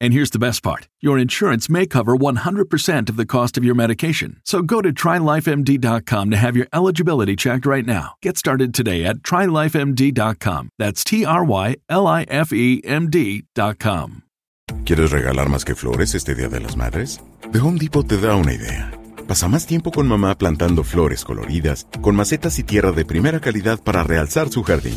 And here's the best part your insurance may cover 100% of the cost of your medication. So go to trylifemd.com to have your eligibility checked right now. Get started today at trylifemd.com. That's T R Y L I F E M D.com. ¿Quieres regalar más que flores este Día de las Madres? The Home Depot te da una idea. Pasa más tiempo con mamá plantando flores coloridas, con macetas y tierra de primera calidad para realzar su jardín.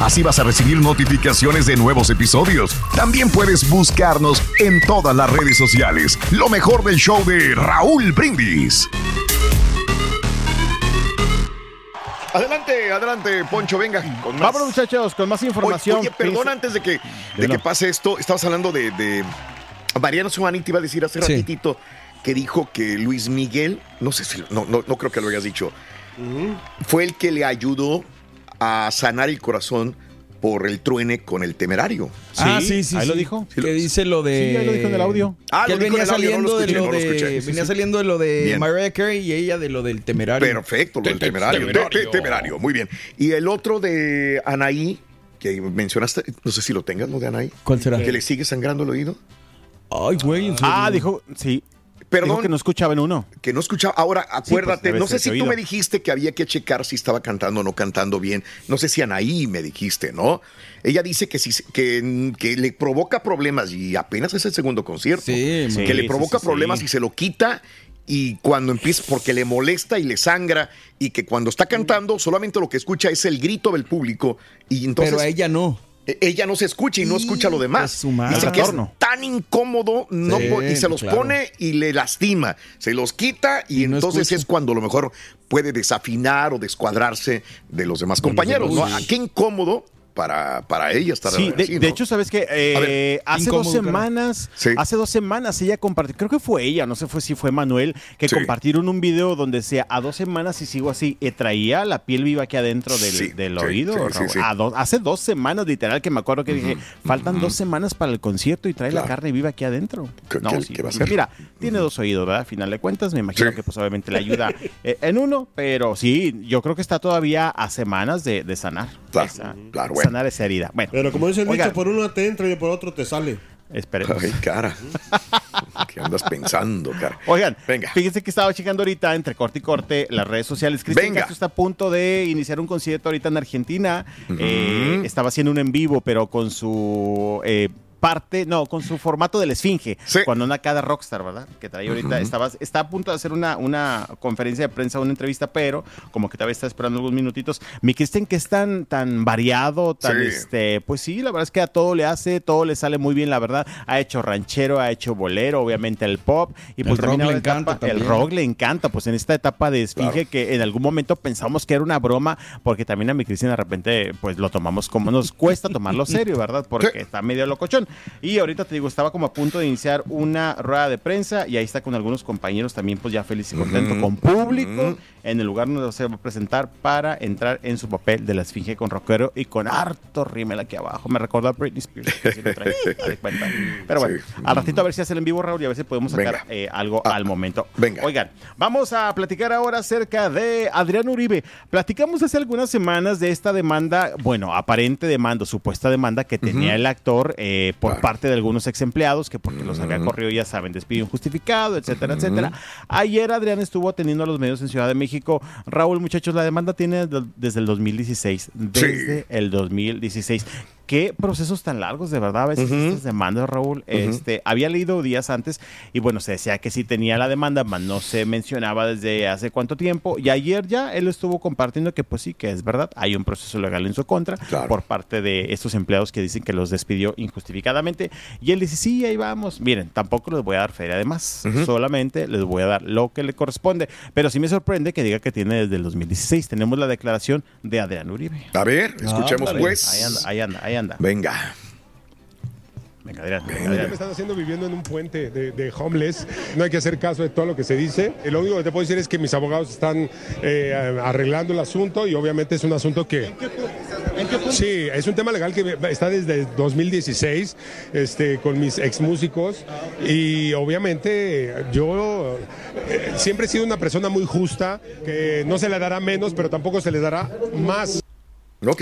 Así vas a recibir notificaciones de nuevos episodios. También puedes buscarnos en todas las redes sociales. Lo mejor del show de Raúl Brindis. Adelante, adelante, Poncho, venga. Con más. Vámonos, muchachos, con más información. Oye, oye, perdón, antes de que, de que pase esto, estabas hablando de, de Mariano Suárez, te iba a decir hace Sí. ratitito que dijo que Luis Miguel, no sé si, no, no, no creo que lo hayas dicho, fue el que le ayudó a sanar el corazón por el truene con el temerario. ah, sí, sí. ahí lo sí. dijo. Que dice lo de. Sí, ahí lo dijo en el audio. Ah, que lo él dijo en venía el audio, no saliendo lo escuché, de lo no lo de. escuché. Sí, venía sí. saliendo de lo de. Mariah Carey y ella de lo del temerario. Perfecto, lo del Te- te- temerario. temerario. Te- te- temerario, muy bien. Y el otro de Anaí, que mencionaste, no sé si lo tengas, lo de Anaí. ¿Cuál será? Que le sigue sangrando el oído. Ay, güey. Ah, dijo, sí. Perdón. Dijo que no escuchaba en uno. que no escuchaba. Ahora, acuérdate, debe no sé si tú me dijiste que había que checar si estaba cantando o no cantando bien. No sé si Anaí me dijiste, ¿no? Ella dice que, si, que, que le provoca problemas y apenas es el segundo concierto. Sí, que sí, le provoca sí, problemas sí. y se lo quita. Y cuando empieza, porque le molesta y le sangra, y que cuando está cantando, solamente lo que escucha es el grito del público. Y entonces Pero a ella no. E- ella no se escucha y no escucha lo demás. su madre. Dice que es tan incómodo no Sí, y se los claro. pone y le lastima. Se los quita y, entonces es cuando a lo mejor puede desafinar o descuadrarse de los demás compañeros. ¿no? demás. Ah, Qué incómodo para, para ella estar Sí, de, así, de ¿no? hecho, ¿sabes qué? Eh, hace dos incómodo, semanas, Sí. hace dos semanas ella compartió, creo que fue ella, no sé fue si fue Manuel, que Sí. compartieron un video donde decía, a dos semanas y sigo así, eh, traía la piel viva aquí adentro del, del oído. sí, sí, Raúl. sí. A do- hace dos semanas, literal, que me acuerdo que dije, faltan dos semanas para el concierto y trae Claro. la carne viva aquí adentro. ¿Qué- qué- qué va a hacer? Mira, tiene dos oídos, ¿verdad? A final de cuentas, me imagino que pues obviamente le ayuda eh, en uno, pero sí, yo creo que está todavía a semanas de, de sanar. Claro, Esa- claro, bueno. Sanar esa herida. Bueno, Pero como dice el Oigan. dicho, por uno te entra y por otro te sale. esperemos. Ay, cara. ¿Qué andas pensando, cara? Oigan, Venga. fíjense que estaba checando ahorita entre corte y corte las redes sociales. Cristian Venga. Castro está a punto de iniciar un concierto ahorita en Argentina. Eh, estaba haciendo un en vivo, pero con su eh, parte, no, con su formato de la esfinge, Sí. cuando anda cada rockstar, ¿verdad? Que trae ahorita, estaba, está a punto de hacer una, una conferencia de prensa, una entrevista, pero como que todavía está esperando algunos minutitos. Mi Kristen, que es tan, tan variado, tan, Sí. este, pues sí, la verdad es que a todo le hace, todo le sale muy bien, la verdad. Ha hecho ranchero, ha hecho bolero, obviamente el pop, y pues El también rock le encanta el rock le encanta, pues en esta etapa de esfinge que en algún momento pensamos que era una broma, porque también a mi Cristian de repente pues lo tomamos como nos cuesta tomarlo serio, ¿verdad? Porque Sí. está medio locochón. Y ahorita te digo, estaba como a punto de iniciar una rueda de prensa y ahí está con algunos compañeros también pues ya feliz y contento, con público en el lugar donde se va a presentar para entrar en su papel de la esfinge con rockero y con harto rímel aquí abajo. Me recordó a Britney Spears. que sí lo trae. Pero bueno, Sí. al ratito a ver si hace el en vivo, Raúl, y a ver si podemos sacar eh, algo Ah, al momento. venga. Oigan, vamos a platicar ahora acerca de Adrián Uribe. Platicamos hace algunas semanas de esta demanda, bueno, aparente demanda, supuesta demanda que tenía el actor eh, por Claro. parte de algunos ex empleados que porque los había corrido, ya saben, despido injustificado, etcétera, etcétera. Ayer Adrián estuvo atendiendo a los medios en Ciudad de México. Raúl, muchachos, la demanda tiene de- desde el 2016. Desde el 2016. Qué procesos tan largos, de verdad, a veces estas demandas, Raúl. Este, había leído días antes y bueno, se decía que sí tenía la demanda, mas no se mencionaba desde hace cuánto tiempo. Y ayer ya él estuvo compartiendo que pues sí, que es verdad, hay un proceso legal en su contra Claro. por parte de estos empleados que dicen que los despidió injustificadamente. Y él dice, sí, ahí vamos. Miren, tampoco les voy a dar feria además, solamente les voy a dar lo que le corresponde. Pero sí me sorprende que diga que tiene desde el 2016. Tenemos la declaración de Adrián Uribe. A ver, escuchemos Ándale. pues. Ahí anda, ahí anda, ahí anda. Venga. Venga, venga, Adrián. me están haciendo viviendo en un puente de, de homeless. No hay que hacer caso de todo lo que se dice. Y lo único que te puedo decir es que mis abogados están eh, arreglando el asunto y obviamente es un asunto que... Sí, es un tema legal que está desde 2016 este, con mis ex músicos y obviamente yo eh, siempre he sido una persona muy justa, que no se le dará menos, pero tampoco se le dará más.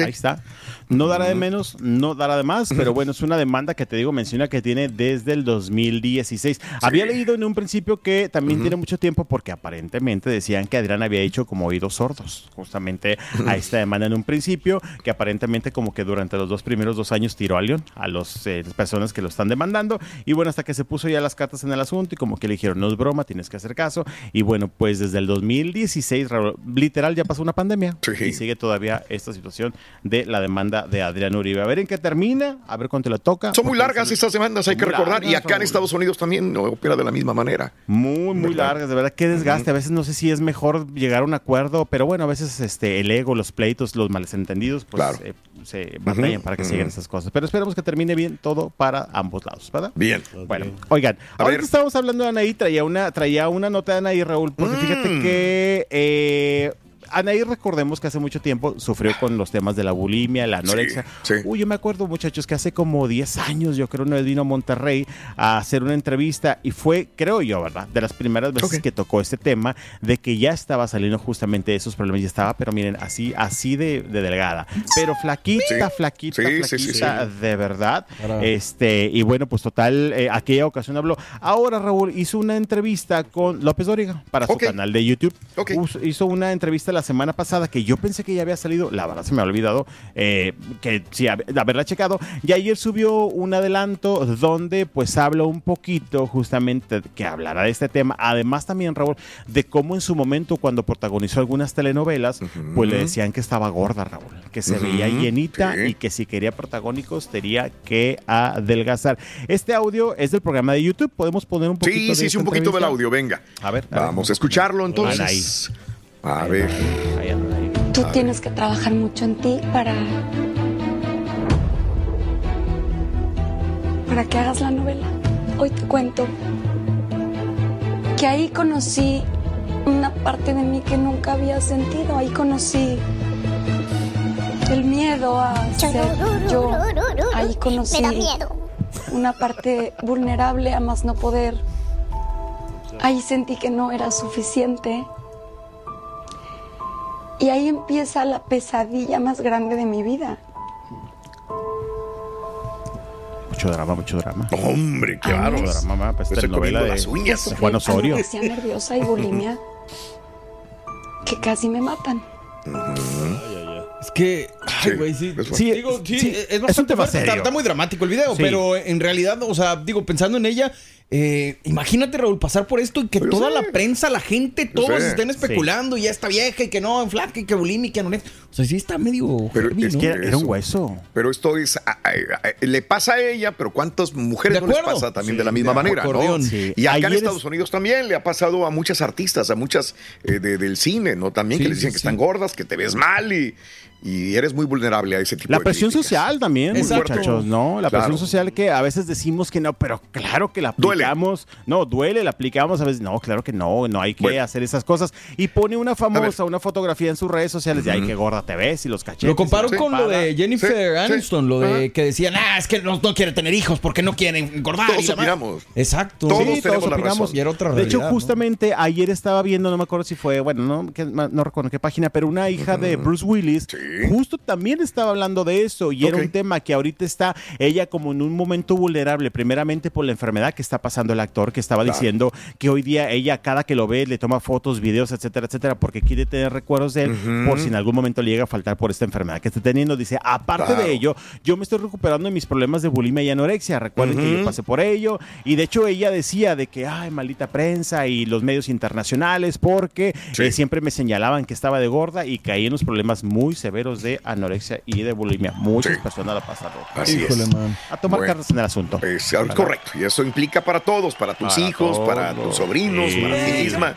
Ahí está. No dará de menos, no dará de más, pero bueno, es una demanda que te digo, menciona que tiene desde el 2016. Había leído en un principio que también tiene mucho tiempo porque aparentemente decían que Adrián había hecho como oídos sordos, justamente a esta demanda en un principio, que aparentemente como que durante los dos primeros dos años tiró a León, a los, eh, las personas que lo están demandando, y bueno, hasta que se puso ya las cartas en el asunto y como que le dijeron, no es broma, tienes que hacer caso, y bueno, pues desde el 2016, Raúl, literal, ya pasó una pandemia Sí. y sigue todavía esta situación de la demanda de Adrián Uribe. A ver en qué termina, a ver cuánto le toca. Son muy largas estas demandas, hay que recordar. Y acá en. Estados Unidos también no, opera de la misma manera. Muy, muy ¿Verdad? largas, de verdad, qué desgaste. A veces no sé si es mejor llegar a un acuerdo, pero bueno, a veces este, el ego, los pleitos, los malentendidos, pues Claro. eh, se batallan para que sigan esas cosas. Pero esperemos que termine bien todo para ambos lados, ¿verdad? Bien. Bueno, oigan, A ahorita ver. estábamos hablando de Anaí, traía una, traía una nota de Anaí, Raúl, porque Mm. fíjate que eh, Anaí, recordemos que hace mucho tiempo sufrió con los temas de la bulimia, la anorexia. sí. Uy, yo me acuerdo, muchachos, que hace como 10 años, yo creo, una vez vino a Monterrey a hacer una entrevista y fue, creo yo, ¿verdad? De las primeras veces que tocó este tema de que ya estaba saliendo justamente de esos problemas. Ya estaba, pero miren, así, así de, de delgada. Pero flaquita, Sí. flaquita, Sí, sí, sí, flaquita, de verdad. Para- Este, y bueno, pues total, eh, aquella ocasión habló. Ahora Raúl hizo una entrevista con López Dóriga para su canal de YouTube. Ok. Us- Hizo una entrevista la semana pasada que yo pensé que ya había salido, la verdad se me ha olvidado, eh, que sí, haberla checado. Y ayer subió un adelanto donde pues habla un poquito justamente que hablará de este tema. Además también, Raúl, de cómo en su momento cuando protagonizó algunas telenovelas, pues le decían que estaba gorda, Raúl, que se veía llenita sí. y que si quería protagónicos tenía que adelgazar. Este audio es del programa de YouTube, podemos poner un poquito Sí, de sí, sí, un poquito del audio, venga. A ver, a ver. Vamos a escucharlo entonces. A Ahí ver. ahí ahí. Tú tienes que trabajar mucho en ti para. para que hagas la novela. Hoy te cuento que ahí conocí una parte de mí que nunca había sentido. Ahí conocí el miedo a ser yo. Ahí conocí una parte vulnerable a más no poder. Ahí sentí que no era suficiente. Y ahí empieza la pesadilla más grande de mi vida. Mucho drama, mucho drama. Hombre, qué bárbaro. Mucho drama, ma, pues telenovela de las uñas. Juan Osorio. anorexia nerviosa y bulimia que casi me matan. Es que, Ay, güey, sí. es Sí, Digo, sí, sí, es, es un tema fuerte, serio. está muy dramático el video, Sí. pero en realidad, o sea, digo, pensando en ella, eh, imagínate, Raúl, pasar por esto y que Yo toda sé. la prensa, la gente, todos sé. estén especulando y ya está vieja y que no, en flaca y que bulímica, no. O sea, sí está medio. Pero heavy, es ¿no? que Era, era un Eso. hueso. Pero esto es. a- a- a- le pasa a ella, pero ¿cuántas mujeres no les pasa también Sí, de la misma de manera? ¿no? Sí. Y acá en Estados es- Unidos también le ha pasado a muchas artistas, a muchas eh, de- del cine, ¿no? También Sí, que les dicen sí, que sí. están gordas, que te ves mal y, y eres muy vulnerable a ese tipo La de presión críticas. social también, Exacto. muchachos, ¿no? La Claro. presión social que a veces decimos que no, pero claro que la Duele. aplicamos. No, duele, la aplicamos a veces. No, claro que no, no hay que Bueno. hacer esas cosas. Y pone una A famosa, una fotografía en sus redes sociales de, ay, qué gorda te ves y los cachetes. Lo comparo con lo de Jennifer Sí, sí. Aniston, lo de Ajá. que decían, ah, es que no, no quiere tener hijos porque no quieren engordar. Todos y la madre". opinamos. Exacto. Todos Sí, tenemos todos la opinamos. razón. Y era otra De hecho, realidad, ¿no? justamente ayer estaba viendo, no me acuerdo si fue, bueno, no, que- no recuerdo qué página, pero una hija de Bruce Willis Sí. justo también estaba hablando de eso y era un tema que ahorita está ella como en un momento vulnerable, primeramente por la enfermedad que está pasando el actor, que estaba Claro. diciendo que hoy día ella cada que lo ve le toma fotos, videos, etcétera, etcétera, porque quiere tener recuerdos de él por si en algún momento le llega a faltar por esta enfermedad que está teniendo. Dice, aparte Claro. de ello, yo me estoy recuperando de mis problemas de bulimia y anorexia. Recuerden que yo pasé por ello. Y de hecho ella decía de que, ay, maldita prensa y los medios internacionales, porque Sí. eh, siempre me señalaban que estaba de gorda y caí en los problemas muy severos de anorexia y de bulimia. Muchas Sí. personas la pasaron. Así Híjole, es. man. A tomar Bueno. cartas en el asunto. Es correcto. Y eso implica para todos, para tus Para hijos, para tus sobrinos, Sí. para ti misma.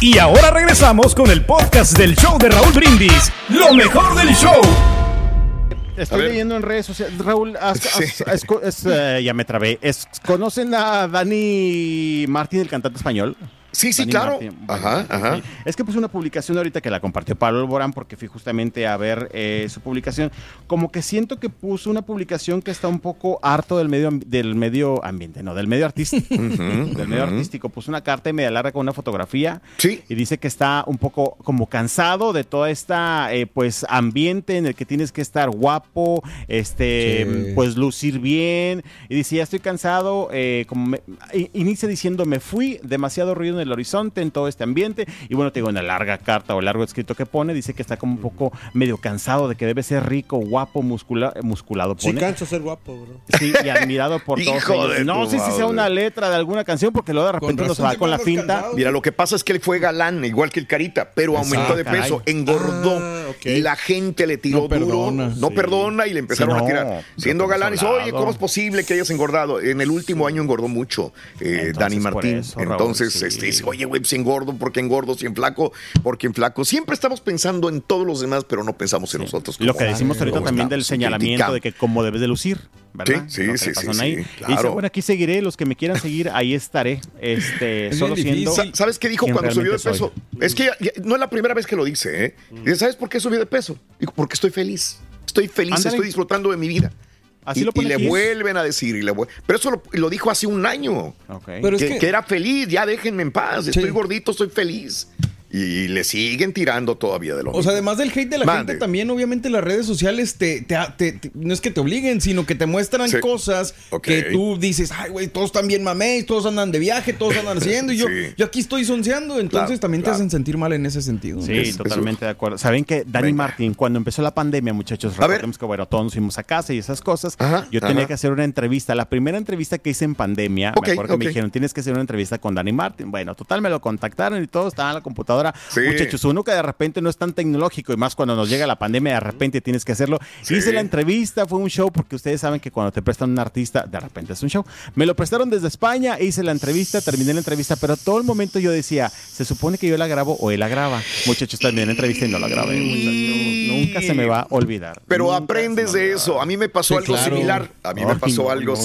Y ahora regresamos con el podcast del show de Raúl Brindis. Lo mejor del show. Estoy leyendo en redes sociales. Raúl, es, eh, ya me trabé. Es- ¿Conocen a Dani Martín, el cantante español? Sí, sí, Dani claro. Martín. Ajá, ajá. Sí. Es que puso una publicación ahorita que la compartió Pablo Alborán porque fui justamente a ver eh, su publicación. Como que siento que puso una publicación que está un poco harto del medio, del medio ambiente, no, del medio artístico. del medio artístico. Puso una carta y media larga con una fotografía. Sí. Y dice que está un poco como cansado de toda esta eh, pues ambiente en el que tienes que estar guapo, este Sí. pues lucir bien. Y dice, ya estoy cansado, eh, como me- inicia diciendo, me fui, demasiado ruido en el horizonte, en todo este ambiente. Y bueno, te digo, una larga carta o largo escrito que pone, dice que está como un poco medio cansado de que debe ser rico, guapo, muscula- musculado. Sí, Pone. cansa ser guapo, bro. Sí, y admirado por todos Hijo de No sé si sea una letra de alguna canción, porque luego de repente uno se va con la finta. Mira, lo que pasa es que él fue galán, igual que el Carita, pero aumentó de caray. peso, engordó. Ah. Y la gente le tiró No perdona. duro, no Sí. perdona y le empezaron Sí, no, a tirar. Siendo galán, dice, oye, ¿cómo es posible que hayas engordado? En el último año engordó mucho eh, Entonces, Dani Martín. eso, Raúl, Entonces, sí. este, dice, oye, güey, si engordo, ¿por qué engordo? Si en flaco, ¿por qué en flaco? Siempre estamos pensando en todos los demás, pero no pensamos en nosotros. Lo que decimos ahorita también del señalamiento de que cómo debes de lucir, ¿verdad? Sí, sí, sí, sí, ahí. sí, Y dice, claro. bueno, aquí seguiré, los que me quieran seguir, ahí estaré, este, Es solo siendo... ¿Sabes qué dijo cuando subió de soy. peso? Es que ya- ya- no es la primera vez que lo dice, ¿eh? Dice, ¿sabes por qué subió de peso? Dijo, porque estoy feliz. Estoy feliz, estoy disfrutando de mi vida. Así y, lo y pone le aquí. vuelven a decir. Y le Pero eso lo, lo dijo hace un año. Ok. Pero es que, era feliz, ya déjenme en paz. Estoy gordito, estoy feliz. Y le siguen tirando todavía de lo O sea, además del hate de la Mande. gente, también obviamente las redes sociales te, te- te- te- no es que te obliguen, sino que te muestran Sí. cosas que tú dices, ay, güey, todos están bien mamés, todos andan de viaje, todos andan haciendo, y yo, Sí. yo aquí estoy sonceando, entonces Claro, también claro. te hacen sentir mal en ese sentido. Sí, Es- totalmente de acuerdo. Saben que Dani. Martín, cuando empezó la pandemia, muchachos, A ver. recordemos que bueno, todos nos fuimos a casa y esas cosas. Ajá, yo tenía ajá. que hacer una entrevista. La primera entrevista que hice en pandemia, Ok, me acuerdo que me dijeron, tienes que hacer una entrevista con Dani Martín. Bueno, total, me lo contactaron y todo estaba en la computadora. Sí. Muchachos, uno que de repente no es tan tecnológico y más cuando nos llega la pandemia, de repente tienes que hacerlo. Sí. Hice la entrevista, fue un show, porque ustedes saben que cuando te prestan un artista, de repente es un show. Me lo prestaron desde España, hice la entrevista, terminé la entrevista, pero todo el momento yo decía, se supone que yo la grabo o él la graba. Muchachos, terminé la entrevista y no la grabé, muchachos. Nunca se me va a olvidar. Pero Nunca aprendes de eso. A mí me pasó Sí, algo claro. similar. A mí me pasó algo no, no.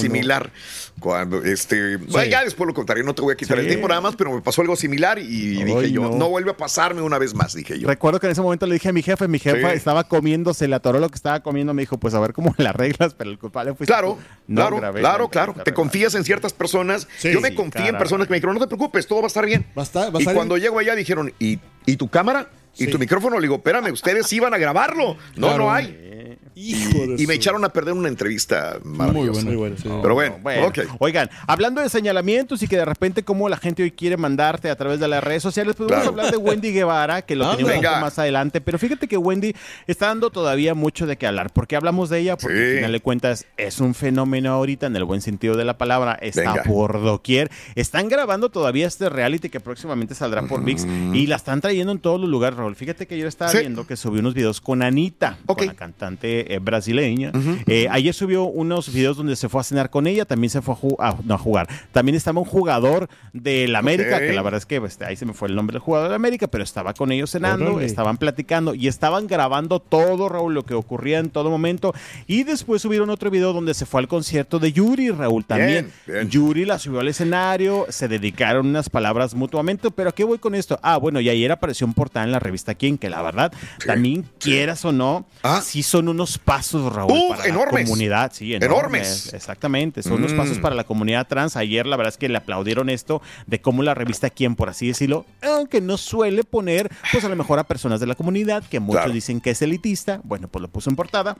Cuando este. bueno, ya después lo contaré, no te voy a quitar Sí. el tiempo nada más, pero me pasó algo similar y Ay, dije yo, no. no. vuelve a pasarme una vez más, dije yo. Recuerdo que en ese momento le dije a mi jefe, mi jefa Sí. estaba comiendo, se le atoró lo que estaba comiendo, me dijo, pues a ver cómo la arreglas, pero el culpable fue Claro, claro, grabé claro, la claro. Te ¿verdad? confías en ciertas personas. Sí, yo me sí, confié en caray. personas que me dijeron, no te preocupes, todo va a estar bien. Va a estar- va a y estar cuando bien. llego allá dijeron, ¿y, y tu cámara? ¿Y Sí. tu micrófono? Le digo, espérame, ustedes iban a grabarlo. No, Claro. no hay. Hijo Y me echaron a perder una entrevista maravillosa. Muy bueno, sí. Pero bueno, Bueno. Oigan, hablando de señalamientos y que de repente como la gente hoy quiere mandarte a través de las redes sociales, pues a Claro. hablar de Wendy Guevara, que lo Ah, tenemos un venga. poco más adelante. Pero fíjate que Wendy está dando todavía mucho de qué hablar. ¿Por qué hablamos de ella? Porque Sí. al final de cuentas es un fenómeno ahorita, en el buen sentido de la palabra. Está Venga. por doquier. Están grabando todavía este reality que próximamente saldrá por VIX y la están trayendo en todos los lugares, Raúl. Fíjate que yo estaba Sí. viendo que subió unos videos con Anita, con la cantante eh, brasileña. Eh, ayer subió unos videos donde se fue a cenar con ella, también se fue a, ju- a- no, a jugar. También estaba un jugador del América, que la verdad es que pues, ahí se me fue el nombre del jugador del América, pero estaba con ellos cenando, Órale. estaban platicando y estaban grabando todo, Raúl, lo que ocurría en todo momento. Y después subieron otro video donde se fue al concierto de Yuri, Raúl, también. Bien, bien. Yuri la subió al escenario, se dedicaron unas palabras mutuamente, pero ¿a qué voy con esto? Ah, bueno, y ayer apareció un portal en la revista Quién, que la verdad, también quieras o no, Ah. sí son unos pasos, Raúl, Uf, para enormes. la comunidad, sí, enormes. Enormes. Exactamente, son unos Mm. pasos para la comunidad trans. Ayer la verdad es que le aplaudieron esto de cómo la revista Quién, por así decirlo, aunque no suele poner, pues a lo mejor a personas de la comunidad, que muchos Claro. dicen que es elitista, bueno, pues lo puso en portada.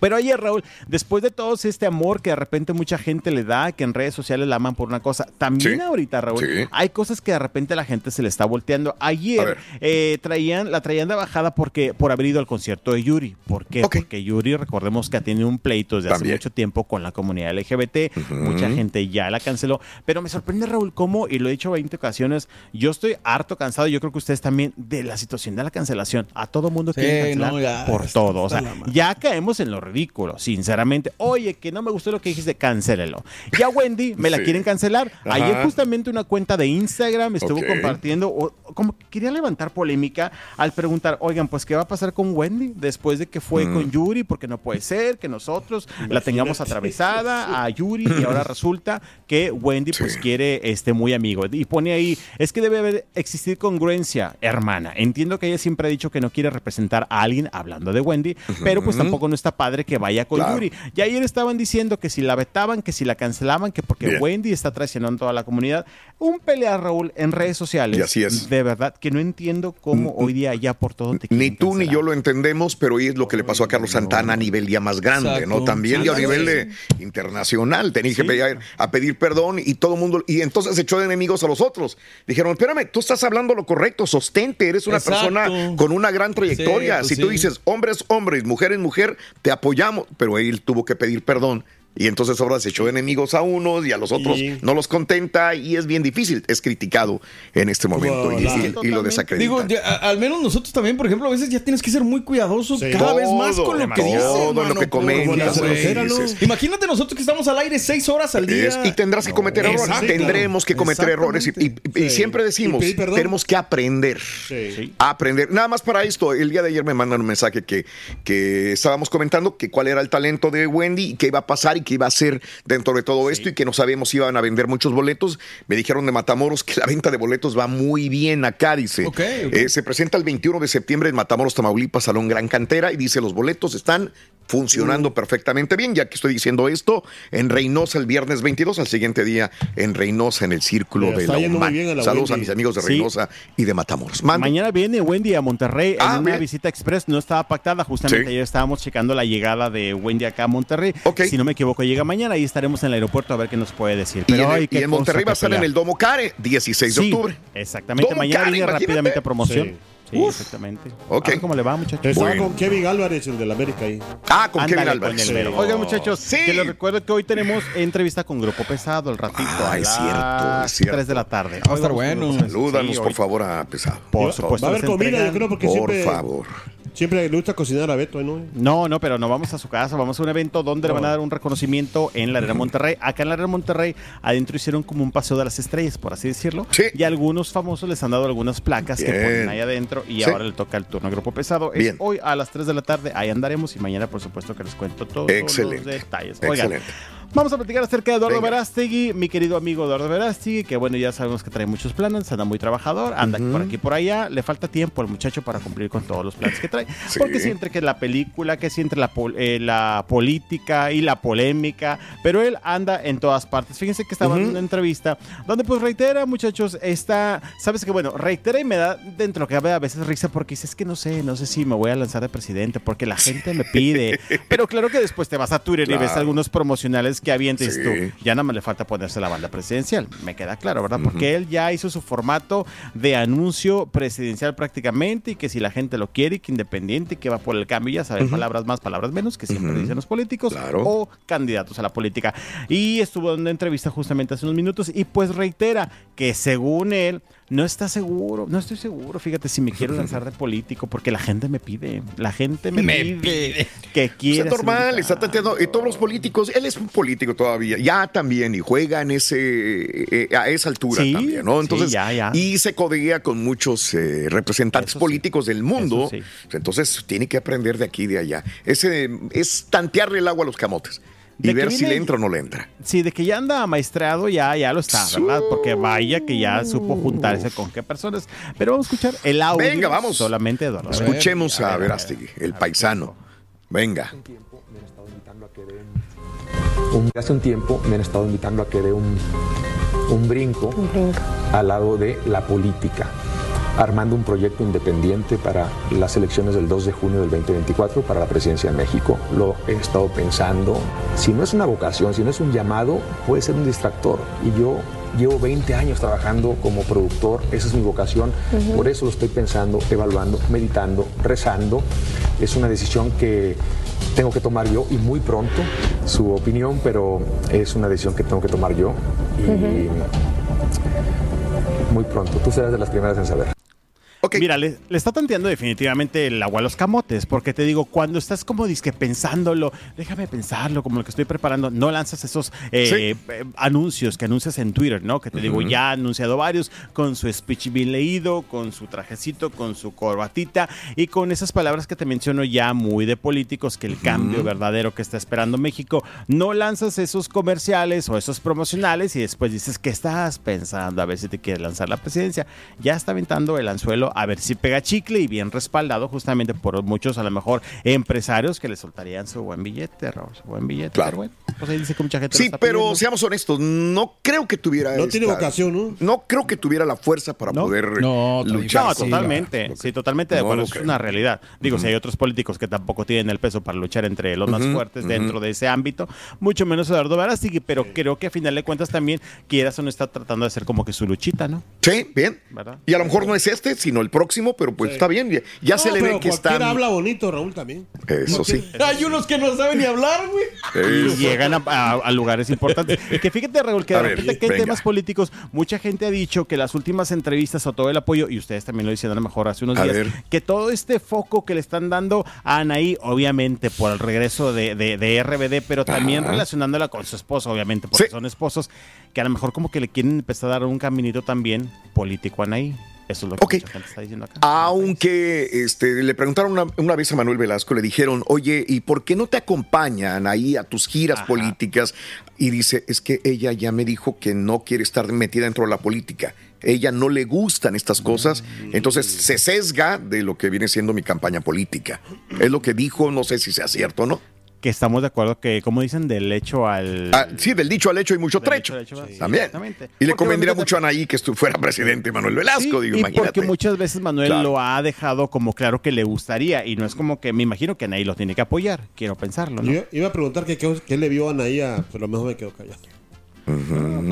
Pero ayer, Raúl, después de todo este amor que de repente mucha gente le da, que en redes sociales la aman por una cosa, también Sí. ahorita, Raúl, Sí. hay cosas que de repente la gente se le está volteando. Ayer eh, traían, la traían de bajada porque, por haber ido al concierto de Yuri. ¿Por qué? Porque Yuri, recordemos que ha tenido un pleito desde hace mucho tiempo con la comunidad LGBT. Mucha gente ya la canceló. Pero me sorprende, Raúl, cómo, y lo he dicho 20 ocasiones, yo estoy harto cansado, yo creo que ustedes también, de la situación de la cancelación. A todo mundo Sí, quiere cancelar no, ya, por todo. O sea, ya caemos en lo ridículo, sinceramente. Oye, que no me gustó lo que dijiste, cancélelo. Ya Wendy me la Sí. quieren cancelar. Ajá. Ayer justamente una cuenta de Instagram estuvo compartiendo, o, como que quería levantar polémica al preguntar, oigan, pues, ¿qué va a pasar con Wendy después de que fue Mm. con Yuri? Porque no puede ser que nosotros la tengamos atravesada a Yuri y ahora resulta que Wendy, pues, quiere este muy amigo. Y pone ahí, es que debe haber existir congruencia, hermana. Entiendo que ella siempre ha dicho que no quiere representar a alguien hablando de Wendy, pero pues tampoco no está padre que vaya con Claro. Yuri. Y ayer estaban diciendo que si la vetaban, que si la cancelaban, que porque Bien. Wendy está traicionando a toda la comunidad. Un pelear, Raúl, en redes sociales. Y así es. De verdad, que no entiendo cómo hoy día ya por todo te Ni tú ni yo lo entendemos, pero hoy es lo que le pasó a Carlos Santana a nivel ya más grande, Exacto. ¿no? También ya a nivel de internacional. Tenía que pedir, a pedir perdón y todo el mundo. Y entonces se echó de enemigos a los otros. Dijeron, espérame, tú estás hablando lo correcto, sostente, eres una Exacto. persona con una gran trayectoria. Sí, pues si tú sí. dices, hombres, hombres, mujeres, mujer, te apoyamos. Pero él tuvo que pedir perdón. Y entonces ahora se echó enemigos a unos y a los otros Y- no los contenta y es bien difícil. Es criticado en este momento y- Voilà. y, y lo desacredita. Digo, ya, al menos nosotros también, por ejemplo, a veces ya tienes que ser muy cuidadoso Sí. cada vez más con lo que dices. todo lo mano, comentas, lo que dices. Imagínate nosotros que estamos al aire seis horas al día. Es- y tendrás que cometer errores. Tendremos que cometer errores. Y, y- y Sí. siempre decimos, tenemos que aprender. Sí. Aprender. Nada más para esto. El día de ayer me mandan un mensaje que, que estábamos comentando que cuál era el talento de Wendy y qué iba a pasar y que iba a ser dentro de todo esto y que no sabíamos si iban a vender muchos boletos. Me dijeron de Matamoros que la venta de boletos va muy bien acá, dice. Eh, se presenta el 21 de septiembre en Matamoros, Tamaulipas, Salón Gran Cantera y dice los boletos están funcionando perfectamente bien, ya que estoy diciendo esto, en Reynosa el viernes 22, al siguiente día en Reynosa en el Círculo de la a la Saludos a mis amigos de Sí. Reynosa y de Matamoros. Mañana viene Wendy a Monterrey Ah, en una bien. visita express. No estaba pactada. Justamente Sí. ayer estábamos checando la llegada de Wendy acá a Monterrey. Si no me equivoco, llega mañana y estaremos en el aierpuerto a ver qué nos puede decir. Y, Pero, en, el- ay, y en Monterrey va a estar en el Domo Care, 16 de Sí, octubre. Exactamente. Domo Mañana Care, viene imagínate. rápidamente a promoción. Sí. Sí, Uf. exactamente. Ok. A ver ¿Cómo le va, muchachos? Estaba Bueno. con Kevin Álvarez, el del América ahí. Ah, con Kevin Ándale, Álvarez. con el Sí. Oigan, muchachos, Sí. que les recuerdo que hoy tenemos entrevista con Grupo Pesado al ratito. Ah, a es cierto, es cierto. 3 de la tarde. Va a estar bueno. Salúdanos, Sí, por hoy- favor, a Pesado. Por supuesto. Va a haber comida, yo creo, porque Por siempre, favor. Siempre le gusta cocinar a Beto, ¿no? No, no, pero no vamos a su casa, vamos a un evento donde le van a dar un reconocimiento en la Arena Monterrey. Acá en la Arena Monterrey, adentro hicieron como un paseo de las estrellas, por así decirlo. Sí. Y algunos famosos les han dado algunas placas que ponen ahí adentro y Sí. ahora le toca el turno a Grupo Pesado. Es Bien. hoy a las 3 de la tarde, ahí andaremos y mañana, por supuesto, que les cuento todos Excelente. los detalles. Oigan, Excelente. Vamos a platicar acerca de Eduardo Venga. Verástegui, mi querido amigo Eduardo Verástegui, que bueno, ya sabemos que trae muchos planes, anda muy trabajador, anda por aquí por allá, le falta tiempo al muchacho para cumplir con todos los planes que trae. Sí. Porque si entre que la película, que si entre la, pol- eh, la política y la polémica, pero él anda en todas partes. Fíjense que estaba en una entrevista donde pues reitera, muchachos, está, sabes que bueno, reitera y me da dentro que a veces risa porque dices que no sé, no sé si me voy a lanzar de presidente porque la gente me pide. pero claro que después te vas a Twitter y ves algunos promocionales que avientes Sí. tú. Ya nada más le falta ponerse la banda presidencial, me queda claro, ¿verdad? Porque él ya hizo su formato de anuncio presidencial prácticamente y que si la gente lo quiere y que independiente y que va por el cambio, ya saben, palabras más, palabras menos, que siempre dicen los políticos Claro. o candidatos a la política. Y estuvo en una entrevista justamente hace unos minutos y pues reitera que según él no está seguro, no estoy seguro, fíjate, si me quiero lanzar de político porque la gente me pide, la gente me, Me pide, que Pues quiera es normal, está tanteando. Y todos los políticos, él es un político todavía, ya también, y juega en ese, eh, a esa altura Sí, también, ¿no? sí, Entonces, ya, ya. y se codea con muchos eh, representantes Eso sí, políticos del mundo. Entonces, tiene que aprender de aquí y de allá. Ese es tantearle el agua a los camotes y ver si viene- le entra o no le entra. Sí, de que ya anda maestrado, ya, ya lo está, ¿verdad? Porque vaya que ya supo juntarse con qué personas. Pero vamos a escuchar el audio. Venga, vamos. Solamente Eduardo. Escuchemos a, ver, Verástegui, el paisano. Venga. Un- hace un tiempo me han estado invitando a que dé un, un brinco al lado de la política, armando un proyecto independiente para las elecciones del 2 de junio del 2024 para la presidencia de México. Lo he estado pensando, si no es una vocación, si no es un llamado, puede ser un distractor. Y yo llevo 20 años trabajando como productor, esa es mi vocación, por eso lo estoy pensando, evaluando, meditando, rezando. Es una decisión que tengo que tomar yo y muy pronto su opinión, pero es una decisión que tengo que tomar yo y muy pronto. Tú serás de las primeras en saber. Mira, le, le está tanteando definitivamente el agua a los camotes, porque te digo, cuando estás como disque pensándolo, déjame pensarlo, como lo que estoy preparando, no lanzas esos eh, eh, anuncios que anuncias en Twitter, ¿no? Que te digo, ya ha anunciado varios, con su speech bien leído, con su trajecito, con su corbatita y con esas palabras que te menciono ya muy de políticos, que el cambio verdadero que está esperando México, no lanzas esos comerciales o esos promocionales y después dices que estás pensando a ver si te quieres lanzar la presidencia. Ya está aventando el anzuelo a ver si pega chicle y bien respaldado justamente por muchos a lo mejor empresarios que le soltarían su buen billete, Raúl, su buen billete. Claro. Pero bueno, pues ahí dice que mucha gente lo Sí, está pero pidiendo. seamos honestos, no creo que tuviera. No tiene vocación, ¿no? No creo que tuviera la fuerza para poder luchar. No, totalmente. Sí, totalmente de No acuerdo. es una realidad. Digo, si hay otros políticos que tampoco tienen el peso para luchar entre los más fuertes dentro de ese ámbito, mucho menos Eduardo Verástegui, pero creo que a final de cuentas también quieras o no está tratando de hacer como que su luchita, ¿no? Sí, bien. ¿Verdad? Y a lo mejor no es este, sino el próximo, pero pues está bien. Ya, ya No, se le ve que está. cualquiera habla bonito, Raúl, también. Eso sí. Hay unos que no saben ni hablar, güey. y llegan a, a- a lugares importantes. que fíjate, Raúl, que de repente que hay temas políticos, mucha gente ha dicho que las últimas entrevistas o todo el apoyo, y ustedes también lo dicen a lo mejor hace unos A días, ver. que todo este foco que le están dando a Anaí, obviamente por el regreso de, de- de RBD, pero también Ajá. relacionándola con su esposo, obviamente, porque Sí. son esposos, que a lo mejor como que le quieren empezar a dar un caminito también político a Anaí. Eso es lo que Ok. mucha gente está diciendo acá. Aunque este, le preguntaron una, una vez a Manuel Velasco, le dijeron, oye, ¿y por qué no te acompañan ahí a tus giras políticas? Y dice, es que ella ya me dijo que no quiere estar metida dentro de la política. Ella no le gustan estas cosas, entonces se sesga de lo que viene siendo mi campaña política. Es lo que dijo, no sé si sea cierto o no. Que estamos de acuerdo que, como dicen, del hecho al... Ah, sí, del dicho al hecho hay mucho trecho. dicho al hecho, sí, También. exactamente. Y le Porque convendría mucho a Anaí que fuera presidente Manuel Velasco, Sí, digo, y imagínate. porque muchas veces Manuel Claro. lo ha dejado como claro que le gustaría y no es como que me imagino que Anaí lo tiene que apoyar, quiero pensarlo, ¿no? Yo iba a preguntar que qué, qué le vio a Anaí, a- pero a lo mejor me quedo callado.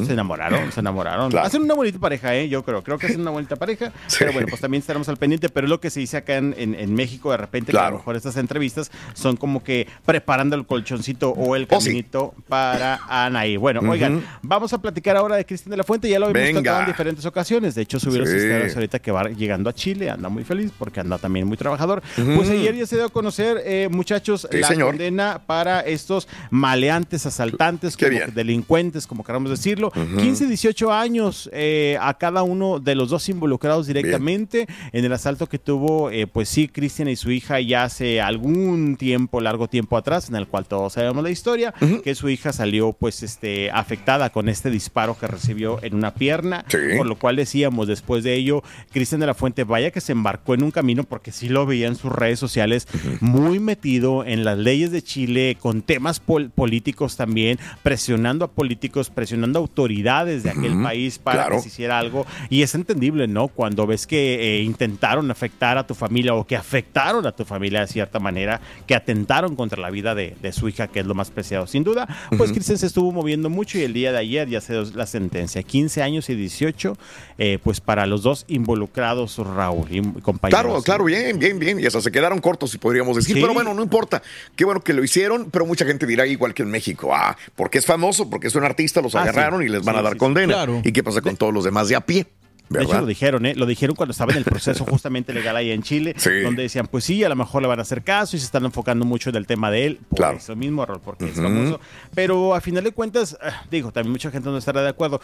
Se enamoraron, se enamoraron. Claro. Hacen una bonita pareja, ¿eh? Yo creo. Creo que hacen una bonita pareja. Pero bueno, pues también estaremos al pendiente. Pero es lo que se dice acá en, en- en México, de repente, que a lo mejor estas entrevistas son como que preparando el colchoncito o el Oh, sí. caminito para Anaí. Bueno, Ujú. oigan, vamos a platicar ahora de Cristian de la Fuente. Ya lo habíamos Venga. tocado en diferentes ocasiones. De hecho, subió los Sí. ahorita que va llegando a Chile. Anda muy feliz porque anda también muy trabajador. Pues ayer ya se dio a conocer, eh, muchachos, la señor. condena para estos maleantes, asaltantes, como delincuentes, como queramos decirlo. 15, 18 años eh, a cada uno de los dos involucrados directamente en el asalto que tuvo, eh, pues sí, Cristian y su hija ya hace algún tiempo, largo tiempo atrás, en el cual todos sabemos la historia, que su hija salió pues este afectada con este disparo que recibió en una pierna, por lo cual decíamos después de ello, Cristian de la Fuente, vaya que se embarcó en un camino porque sí lo veía en sus redes sociales, muy metido en las leyes de Chile, con temas pol- políticos también, presionando a políticos, presionando autoridades de aquel país para claro. que se hiciera algo. Y es entendible, ¿no? Cuando ves que eh, intentaron afectar a tu familia o que afectaron a tu familia de cierta manera, que atentaron contra la vida de, de su hija, que es lo más preciado, sin duda, pues. Cristian se estuvo moviendo mucho y el día de ayer ya se dio la sentencia. 15 años y 18, eh, pues para los dos involucrados, Raúl y compañeros. Claro, claro, bien, bien, bien. Y hasta se quedaron cortos, si podríamos decir. Sí. Pero bueno, no importa. Qué bueno que lo hicieron, pero mucha gente dirá igual que en México. Ah, porque es famoso, porque es un artista, los Ah, agarraron sí. y les van Sí, a dar sí, condena. Claro. ¿Y qué pasa con todos los demás de a pie? De hecho, ¿Verdad? lo dijeron, ¿eh? Lo dijeron cuando estaba en el proceso justamente legal ahí en Chile, donde decían, pues sí, a lo mejor le van a hacer caso y se están enfocando mucho en el tema de él, por eso mismo, Raúl, porque es famoso. Pero a final de cuentas, ah, digo, también mucha gente no estará de acuerdo.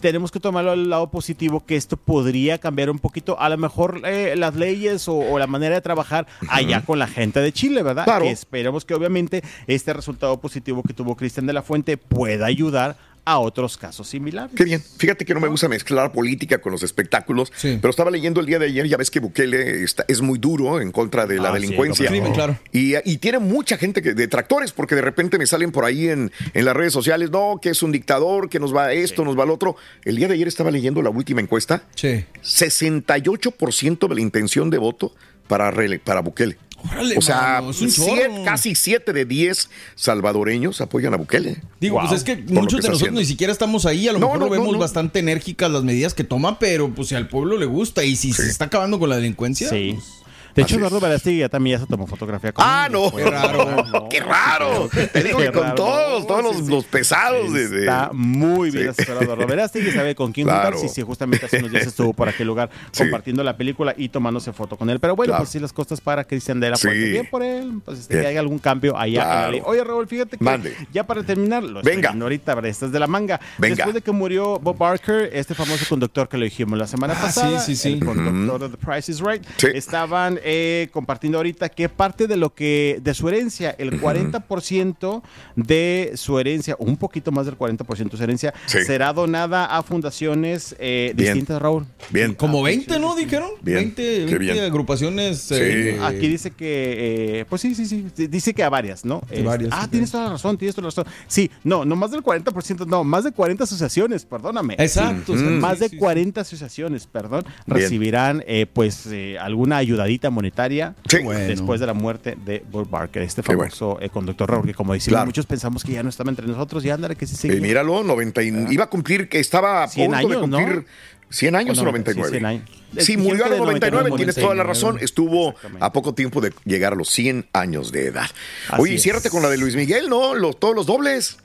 Tenemos que tomarlo al lado positivo, que esto podría cambiar un poquito, a lo mejor eh, las leyes o, o la manera de trabajar allá con la gente de Chile, ¿verdad? Claro. Que esperemos que obviamente este resultado positivo que tuvo Cristian de la Fuente pueda ayudar a otros casos similares. Qué bien. Fíjate que no me gusta mezclar política con los espectáculos, pero estaba leyendo el día de ayer, ya ves que Bukele está- es muy duro en contra de la Ah, sí, delincuencia. Crimen, claro. Y, y tiene mucha gente que, detractores, porque de repente me salen por ahí en, en las redes sociales, no, que es un dictador, que nos va a esto, nos va al otro. El día de ayer estaba leyendo la última encuesta. Sí. 68% de la intención de voto para, para Bukele. Órale, o sea, mano, es un siete- casi 7 de 10 salvadoreños apoyan a Bukele. Digo, Wow. pues es que muchos que de nosotros haciendo. ni siquiera estamos ahí. A lo No, mejor no, lo vemos no, no. bastante enérgicas las medidas que toma, pero pues si al pueblo le gusta y si se está acabando con la delincuencia. Sí. pues, De hecho, Eduardo Verástegui ya también ya se tomó fotografía con Ah, no. Qué raro. Qué raro. Te digo que con raro. todos, todos los, los pesados de- Está muy bien asesorado Eduardo Verástegui, sabe con quién Claro. juntarse. Sí, sí, justamente hace unos días estuvo por aquel lugar compartiendo la película y tomándose foto con él. Pero bueno, Claro. pues sí, las costas para Cristian de la Sí. Bien por él, pues este, que haya algún cambio allá en la Claro. ley. Oye, Raúl, fíjate que Mande. ya para terminar, lo Venga. ahorita, pero esta es de la manga. Venga. Después de que murió Bob Barker, este famoso conductor que lo dijimos la semana Ah, pasada, sí, sí, sí. el conductor de The Price is Right, estaban eh, compartiendo ahorita que parte de lo que, de su herencia, el 40% de su herencia, un poquito más del 40% de su herencia, Sí. será donada a fundaciones eh, Bien. distintas, Raúl. Bien. Como 20, ¿no? Dijeron. Bien, 20, qué 20 bien. agrupaciones. eh, Aquí dice que, eh, pues sí, sí, sí, dice que a varias, ¿no? Sí, varias, ah, tienes toda la razón, tienes toda la razón. Sí, no, no más del 40%, no, más de 40 asociaciones, perdóname. Exacto, Sí, sí, más sí, de sí, 40 asociaciones, perdón, Bien. recibirán eh, pues eh, alguna ayudadita monetaria Sí. después de la muerte de Bob Barker, este Qué bueno. famoso eh, conductor Raúl, que como decimos, Claro. muchos pensamos que ya no estaba entre nosotros y ándale que sí sigue. Eh, míralo, 90 y- iba a cumplir, que estaba a 100 punto de años, ¿no? cumplir 100 años o O no, 99. sí, 100 años. Sí, murió a los de 99, 99, tienes toda la 99. razón. Estuvo a poco tiempo de llegar a los 100 años de edad. Así Oye, y ciérrate con la de Luis Miguel, ¿no? Los, todos los dobles.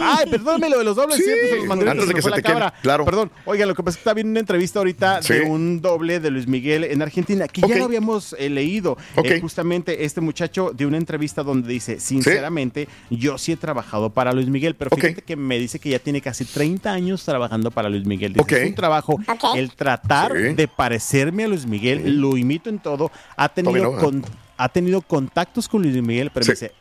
Ay, perdóname lo de los dobles. Sí, siempre se los mandé antes de que fue se la te claro. Perdón. Oiga, lo que pasa es que está viendo una entrevista ahorita Sí. de un doble de Luis Miguel en Argentina, que Ok. ya lo habíamos eh, leído. Eh, justamente este muchacho de una entrevista donde dice, sinceramente, yo sí he trabajado para Luis Miguel, pero fíjate que me dice que ya tiene casi 30 años trabajando para Luis Miguel. Dice, Ok. Es un trabajo, el tratar Sí. de parecerme a Luis Miguel, lo imito en todo, ha tenido, Todavía no, con- ha tenido contactos con Luis Miguel, pero me dice,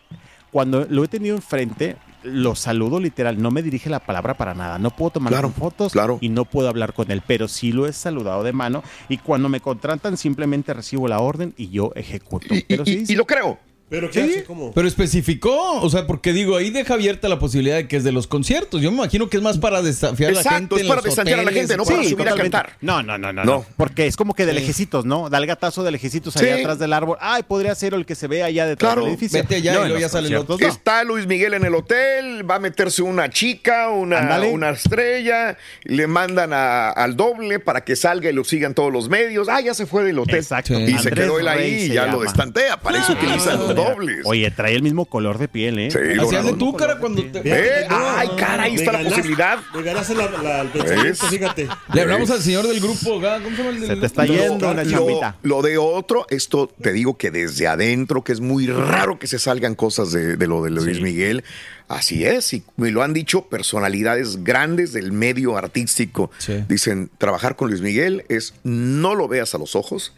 cuando lo he tenido enfrente, lo saludo literal, no me dirige la palabra para nada, no puedo tomar Claro, fotos claro. y no puedo hablar con él, pero sí lo he saludado de mano y cuando me contratan simplemente recibo la orden y yo ejecuto. Y, pero sí y lo creo. ¿Pero qué Sí. hace? ¿Cómo? Pero especificó, o sea, porque digo, ahí deja abierta la posibilidad de que es de los conciertos. Yo me imagino que es más para desafiar a la Exacto, gente. es en para los desafiar a la gente, no para subir a totalmente. cantar. No, no, no, no, No. no. Porque es como que de Sí. lejecitos, ¿no? Da el gatazo de lejecitos Sí. allá atrás del árbol. Ay, podría ser el que se ve allá detrás Claro. del edificio. Vete allá y en luego los ya sale el conciertos, otro. no. Está Luis Miguel en el hotel, va a meterse una chica, una, una estrella, le mandan a- al doble para que salga y lo sigan todos los medios. Ah, ya se fue del hotel. Exacto. Sí. Y se Andrés quedó él ahí y se ya lo llama. destantea. Para eso utilizan dobles. Oye, trae el mismo color de piel, ¿eh? Sí, Así hazle tú, cara, cuando te... Eh, ay, cara, ahí está la posibilidad. Me ganaste la, la- el pensamiento, ¿Ves? fíjate. Le hablamos al señor del grupo. ¿cómo se llama el del Se te está yendo una Lo, chambita. lo de otro, esto te digo que desde adentro, que es muy raro que se salgan cosas de, de lo de Luis Miguel. Así es, y me lo han dicho personalidades grandes del medio artístico. Sí. Dicen, trabajar con Luis Miguel es no lo veas a los ojos,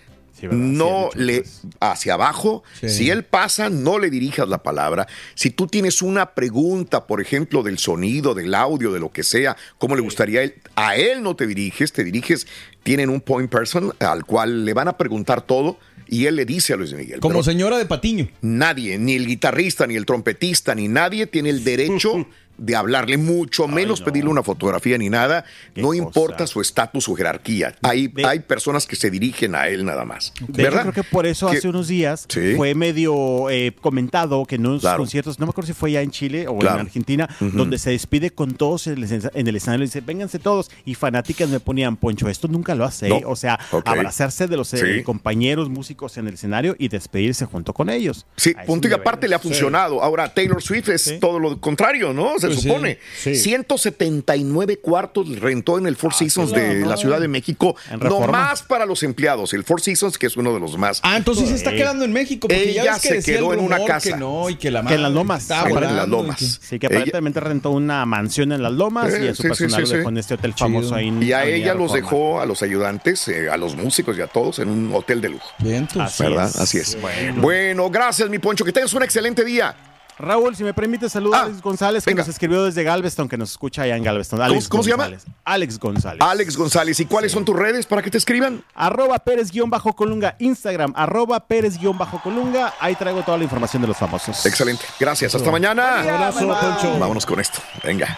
No le hacia abajo. Sí. Si él pasa, no le dirijas la palabra. Si tú tienes una pregunta, por ejemplo, del sonido, del audio, de lo que sea, cómo le gustaría a él, a él no te diriges, te diriges, tienen un point person al cual le van a preguntar todo y él le dice a Luis Miguel. Como señora de Patiño. nadie, ni el guitarrista, ni el trompetista, ni nadie tiene el derecho de hablarle, mucho menos no. pedirle una fotografía ni nada. Qué No cosa. importa su estatus, su jerarquía. Hay, De- hay personas que se dirigen a él nada más. De hecho, creo que por eso Que- hace unos días Sí. fue medio eh, comentado que en unos Claro. conciertos, no me acuerdo si fue ya en Chile o Claro. en Argentina, donde se despide con todos en el, escena- en el escenario y dice, vénganse todos. Y fanáticas me ponían, Poncho, esto nunca lo hace. ¿eh?". No. O sea, abrazarse de los eh, Sí. compañeros músicos en el escenario y despedirse junto con ellos. Sí, punto y aparte le ha funcionado. Ahora, Taylor Swift es Sí. todo lo contrario, ¿no? Se Pues sí, supone. sí. 179 cuartos rentó en el Four Seasons de la Ciudad de México, nomás para los empleados. El Four Seasons, que es uno de los más. Ah, entonces sí se está Sí. quedando en México. Porque ya Ella ves que se decía quedó el en una casa. Que no, y que la Que en las lomas. en las lomas. que- Sí, que Ella- aparentemente rentó una mansión en las lomas Eh, y a su personal sí, lo sí. dejó en este hotel famoso ahí en Y a ella los dejó a los ayudantes, eh, a los músicos y a todos en un hotel de lujo. Bien. Así ¿Verdad? es. Así es. Bueno. Bueno. gracias, mi Poncho. Que tengas un excelente día. Raúl, si me permite saludar Ah, a Alex González, que venga. nos escribió desde Galveston, que nos escucha allá en Galveston. Alex cómo se llama? González. Alex González. Alex González. ¿Y cuáles son tus redes para que te escriban? Arroba Pérez-Colunga, Instagram, arroba Pérez-Colunga. Ahí traigo toda la información de los famosos. Excelente. Gracias. Hasta mañana. Abrazo, Poncho. Vámonos con esto. Venga.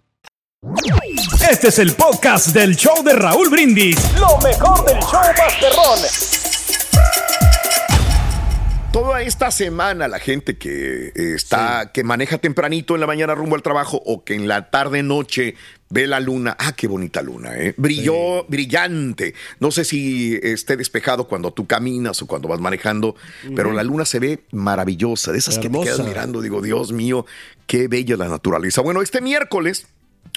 Este es el podcast del show de Raúl Brindis. Lo mejor del show Masterrón. toda esta semana la gente que está, que maneja tempranito en la mañana rumbo al trabajo o que en la tarde noche ve la luna, ah, qué bonita luna, ¿eh? brilló, brillante. No sé si esté despejado cuando tú caminas o cuando vas manejando, pero la luna se ve maravillosa, de esas que te quedas mirando, digo, Dios mío, qué bella la naturaleza. Bueno, este miércoles,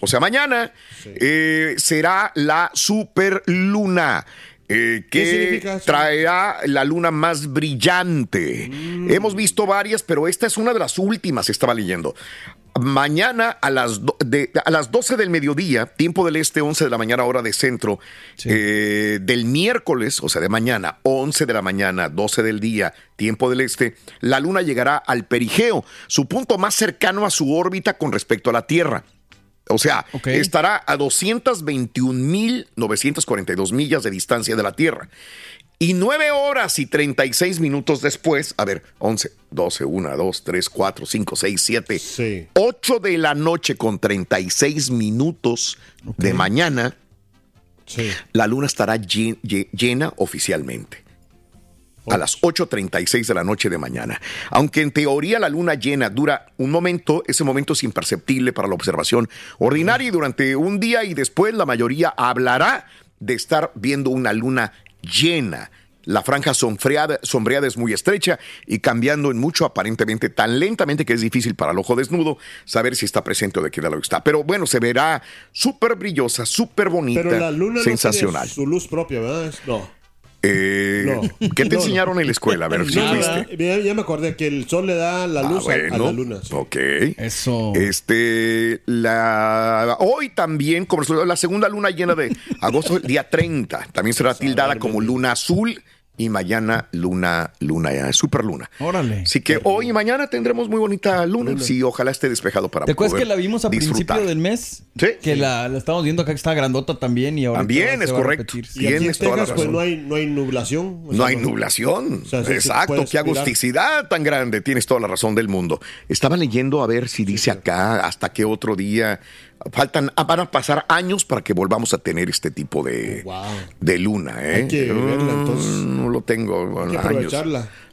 o sea, mañana, eh, será la superluna. eh, ¿Qué que traerá la luna más brillante. Mm. Hemos visto varias, pero esta es una de las últimas, estaba leyendo. Mañana a las, de- a las 12 del mediodía, tiempo del este, 11 de la mañana, hora de centro, eh, del miércoles, o sea, de mañana, 11 de la mañana, 12 del día, tiempo del este, la luna llegará al perigeo, su punto más cercano a su órbita con respecto a la Tierra. O sea, estará a 221.942 millas de distancia de la Tierra. Y 9 horas y 36 minutos después, a ver, 11, 12, 1, 2, 3, 4, 5, 6, 7, 8 de la noche con 36 minutos de mañana, la luna estará lle- lle- llena oficialmente. A las 8.36 de la noche de mañana. Aunque en teoría la luna llena dura un momento, ese momento es imperceptible para la observación ordinaria y durante un día y después la mayoría hablará de estar viendo una luna llena. La franja sombreada, sombreada es muy estrecha y cambiando en mucho, aparentemente tan lentamente que es difícil para el ojo desnudo saber si está presente o de qué lado está. Pero bueno, se verá súper brillosa, súper bonita, Pero la luna sensacional. no tiene su luz propia, ¿verdad? No. Eh, No. ¿Qué te No, enseñaron no. en la escuela? A ver si. Ya, ya me acordé que el sol le da la Ah, luz a- la luna. sí. Ok. Eso. Este, la, hoy también, como la segunda luna llena de agosto, el día 30, también será tildada como luna azul y mañana luna, luna, eh, super luna. Órale. Así que hoy y mañana tendremos muy bonita luna. Sí, ojalá esté despejado para ¿Te acuerdas poder que la vimos a disfrutar. principio del mes? Sí. Que la, la estábamos viendo acá que está grandota también y ahora También, es correcto. Y aquí en Tienes toda la pues razón. no hay, no hay nublación. o No hay nublación. o sea, sí, sí Exacto, qué agusticidad tan grande. Tienes toda la razón del mundo. Estaba leyendo a ver si dice acá hasta qué otro día. Faltan, ah, van a pasar años para que volvamos a tener este tipo de, de luna. ¿eh? Hay que verla, Mm, entonces. No lo tengo. bueno, que años.